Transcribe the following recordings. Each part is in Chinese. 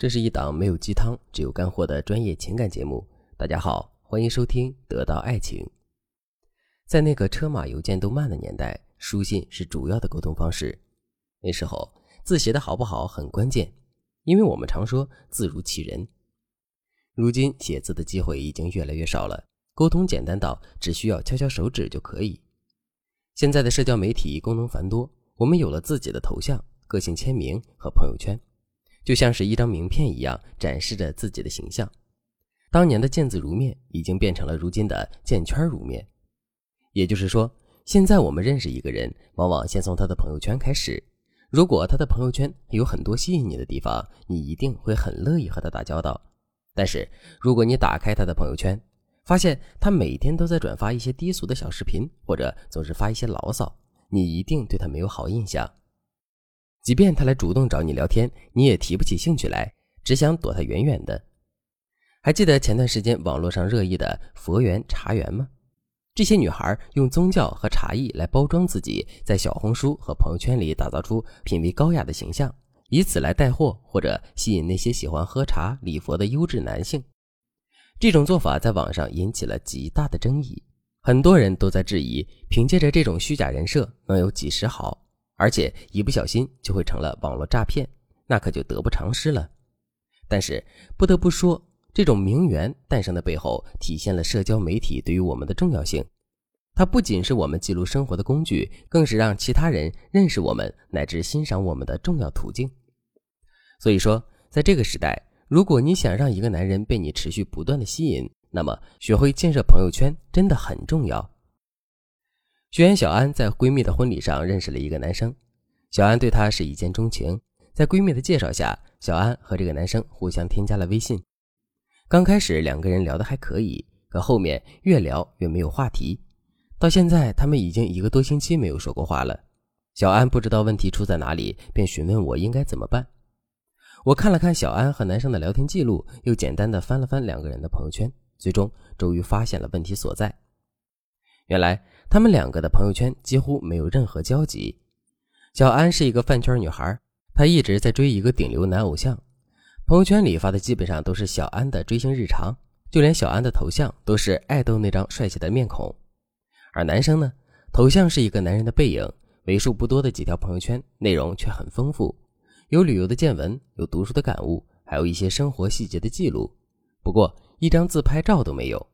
这是一档没有鸡汤，只有干货的专业情感节目。大家好，欢迎收听《得到爱情》。在那个车马邮件都慢的年代，书信是主要的沟通方式。那时候字写的好不好很关键，因为我们常说字如其人。如今写字的机会已经越来越少了，沟通简单到只需要敲敲手指就可以。现在的社交媒体功能繁多，我们有了自己的头像、个性签名和朋友圈。就像是一张名片一样，展示着自己的形象。当年的见字如面，已经变成了如今的见圈如面。也就是说，现在我们认识一个人，往往先从他的朋友圈开始。如果他的朋友圈有很多吸引你的地方，你一定会很乐意和他打交道。但是，如果你打开他的朋友圈，发现他每天都在转发一些低俗的小视频，或者总是发一些牢骚，你一定对他没有好印象。即便他来主动找你聊天，你也提不起兴趣来，只想躲他远远的。还记得前段时间网络上热议的佛缘茶园吗？这些女孩用宗教和茶艺来包装自己，在小红书和朋友圈里打造出品味高雅的形象，以此来带货或者吸引那些喜欢喝茶礼佛的优质男性。这种做法在网上引起了极大的争议，很多人都在质疑，凭借着这种虚假人设能有几十好？而且一不小心就会成了网络诈骗，那可就得不偿失了。但是不得不说，这种名媛诞生的背后，体现了社交媒体对于我们的重要性。它不仅是我们记录生活的工具，更是让其他人认识我们乃至欣赏我们的重要途径。所以说，在这个时代，如果你想让一个男人被你持续不断的吸引，那么学会建设朋友圈真的很重要。学员小安在闺蜜的婚礼上认识了一个男生，小安对他是一见钟情。在闺蜜的介绍下，小安和这个男生互相添加了微信。刚开始两个人聊得还可以，可后面越聊越没有话题。到现在，他们已经一个多星期没有说过话了。小安不知道问题出在哪里，便询问我应该怎么办。我看了看小安和男生的聊天记录，又简单的翻了翻两个人的朋友圈，最终终于发现了问题所在。原来他们两个的朋友圈几乎没有任何交集。小安是一个饭圈女孩，她一直在追一个顶流男偶像，朋友圈里发的基本上都是小安的追星日常，就连小安的头像都是爱豆那张帅气的面孔。而男生呢，头像是一个男人的背影，为数不多的几条朋友圈内容却很丰富，有旅游的见闻，有读书的感悟，还有一些生活细节的记录。不过一张自拍照都没有。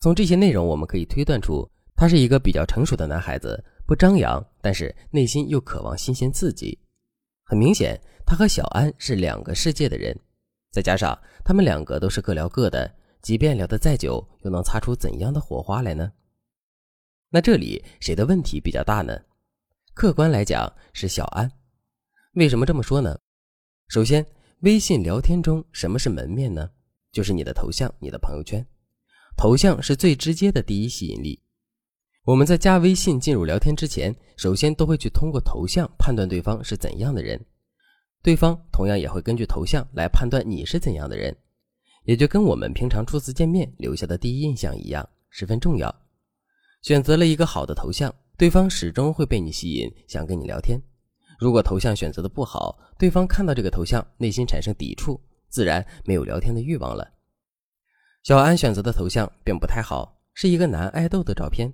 从这些内容我们可以推断出。他是一个比较成熟的男孩子，不张扬，但是内心又渴望新鲜刺激。很明显，他和小安是两个世界的人。再加上他们两个都是各聊各的，即便聊得再久，又能擦出怎样的火花来呢？那这里谁的问题比较大呢？客观来讲是小安。为什么这么说呢？首先，微信聊天中什么是门面呢？就是你的头像、你的朋友圈。头像是最直接的第一吸引力。我们在加微信进入聊天之前，首先都会去通过头像判断对方是怎样的人，对方同样也会根据头像来判断你是怎样的人，也就跟我们平常初次见面留下的第一印象一样，十分重要。选择了一个好的头像，对方始终会被你吸引，想跟你聊天。如果头像选择的不好，对方看到这个头像，内心产生抵触，自然没有聊天的欲望了。小安选择的头像并不太好，是一个男爱豆的照片。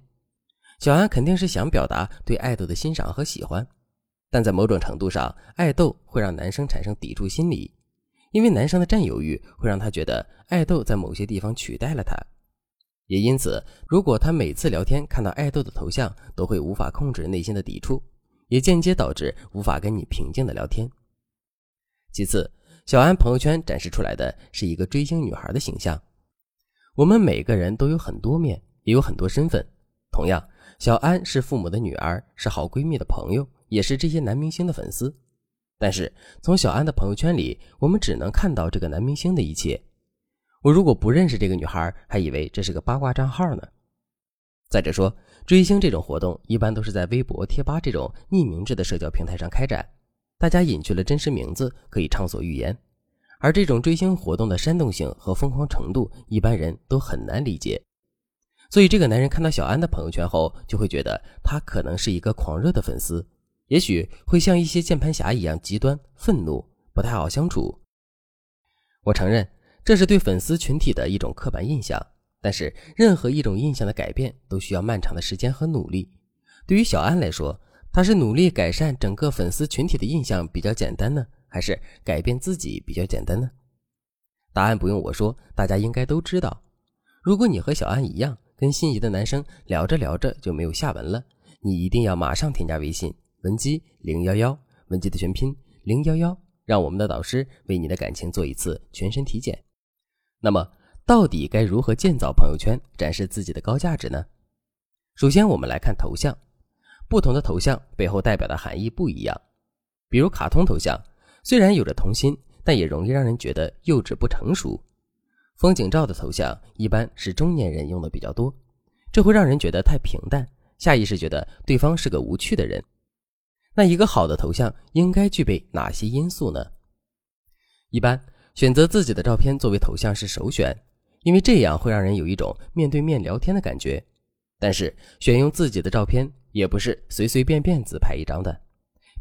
小安肯定是想表达对爱豆的欣赏和喜欢，但在某种程度上，爱豆会让男生产生抵触心理，因为男生的占有欲会让他觉得爱豆在某些地方取代了他，也因此，如果他每次聊天看到爱豆的头像，都会无法控制内心的抵触，也间接导致无法跟你平静的聊天。其次，小安朋友圈展示出来的是一个追星女孩的形象，我们每个人都有很多面，也有很多身份，同样。小安是父母的女儿，是好闺蜜的朋友，也是这些男明星的粉丝。但是从小安的朋友圈里，我们只能看到这个男明星的一切。我如果不认识这个女孩，还以为这是个八卦账号呢。再者说，追星这种活动一般都是在微博、贴吧这种匿名制的社交平台上开展，大家隐去了真实名字，可以畅所欲言。而这种追星活动的煽动性和疯狂程度，一般人都很难理解。所以，这个男人看到小安的朋友圈后，就会觉得他可能是一个狂热的粉丝，也许会像一些键盘侠一样极端、愤怒，不太好相处。我承认这是对粉丝群体的一种刻板印象，但是任何一种印象的改变都需要漫长的时间和努力。对于小安来说，他是努力改善整个粉丝群体的印象比较简单呢，还是改变自己比较简单呢？答案不用我说，大家应该都知道。如果你和小安一样，跟心仪的男生聊着聊着就没有下文了，你一定要马上添加微信文姬零幺幺，文姬的全拼零幺幺，让我们的导师为你的感情做一次全身体检。那么，到底该如何建造朋友圈，展示自己的高价值呢？首先，我们来看头像。不同的头像背后代表的含义不一样，比如卡通头像，虽然有着童心，但也容易让人觉得幼稚不成熟。风景照的头像一般是中年人用的比较多，这会让人觉得太平淡，下意识觉得对方是个无趣的人。那一个好的头像应该具备哪些因素呢？一般选择自己的照片作为头像是首选，因为这样会让人有一种面对面聊天的感觉。但是选用自己的照片。也不是随随便便自拍一张的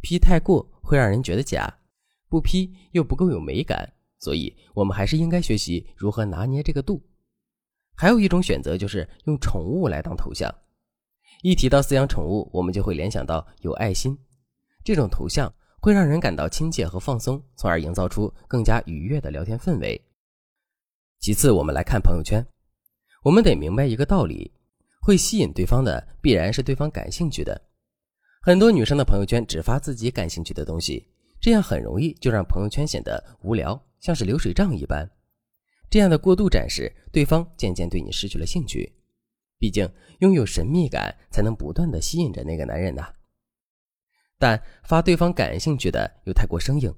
，P 太过会让人觉得假，不 P 又不够有美感，所以我们还是应该学习如何拿捏这个度。还有一种选择就是用宠物来当头像，一提到饲养宠物，我们就会联想到有爱心，这种头像会让人感到亲切和放松，从而营造出更加愉悦的聊天氛围。其次，我们来看朋友圈，我们得明白一个道理。会吸引对方的必然是对方感兴趣的。很多女生的朋友圈只发自己感兴趣的东西，这样很容易就让朋友圈显得无聊，像是流水账一般。这样的过度展示，对方渐渐对你失去了兴趣。毕竟拥有神秘感，才能不断的吸引着那个男人呐。但发对方感兴趣的又太过生硬，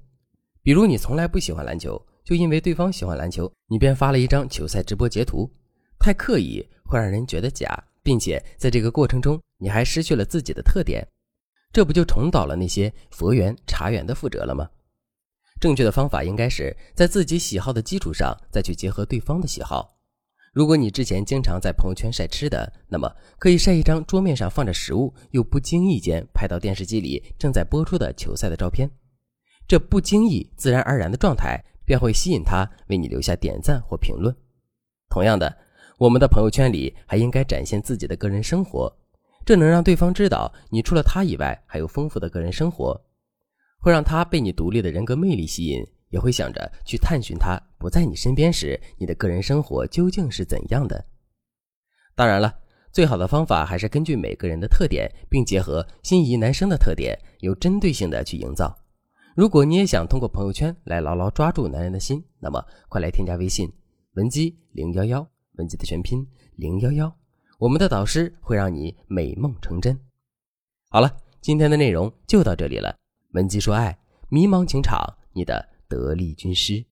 比如你从来不喜欢篮球，就因为对方喜欢篮球，你便发了一张球赛直播截图，太刻意会让人觉得假。并且在这个过程中，你还失去了自己的特点，这不就重蹈了那些佛缘茶缘的覆辙了吗？正确的方法应该是在自己喜好的基础上，再去结合对方的喜好。如果你之前经常在朋友圈晒吃的，那么可以晒一张桌面上放着食物，又不经意间拍到电视机里正在播出的球赛的照片。这不经意、自然而然的状态，便会吸引他为你留下点赞或评论。同样的。我们的朋友圈里还应该展现自己的个人生活，这能让对方知道你除了他以外还有丰富的个人生活，会让他被你独立的人格魅力吸引，也会想着去探寻他不在你身边时你的个人生活究竟是怎样的。当然了，最好的方法还是根据每个人的特点，并结合心仪男生的特点，有针对性的去营造。如果你也想通过朋友圈来牢牢抓住男人的心，那么快来添加微信文姬零幺幺。文姬的全拼零幺幺，我们的导师会让你美梦成真。好了，今天的内容就到这里了。文姬说爱，迷茫情场，你的得力军师。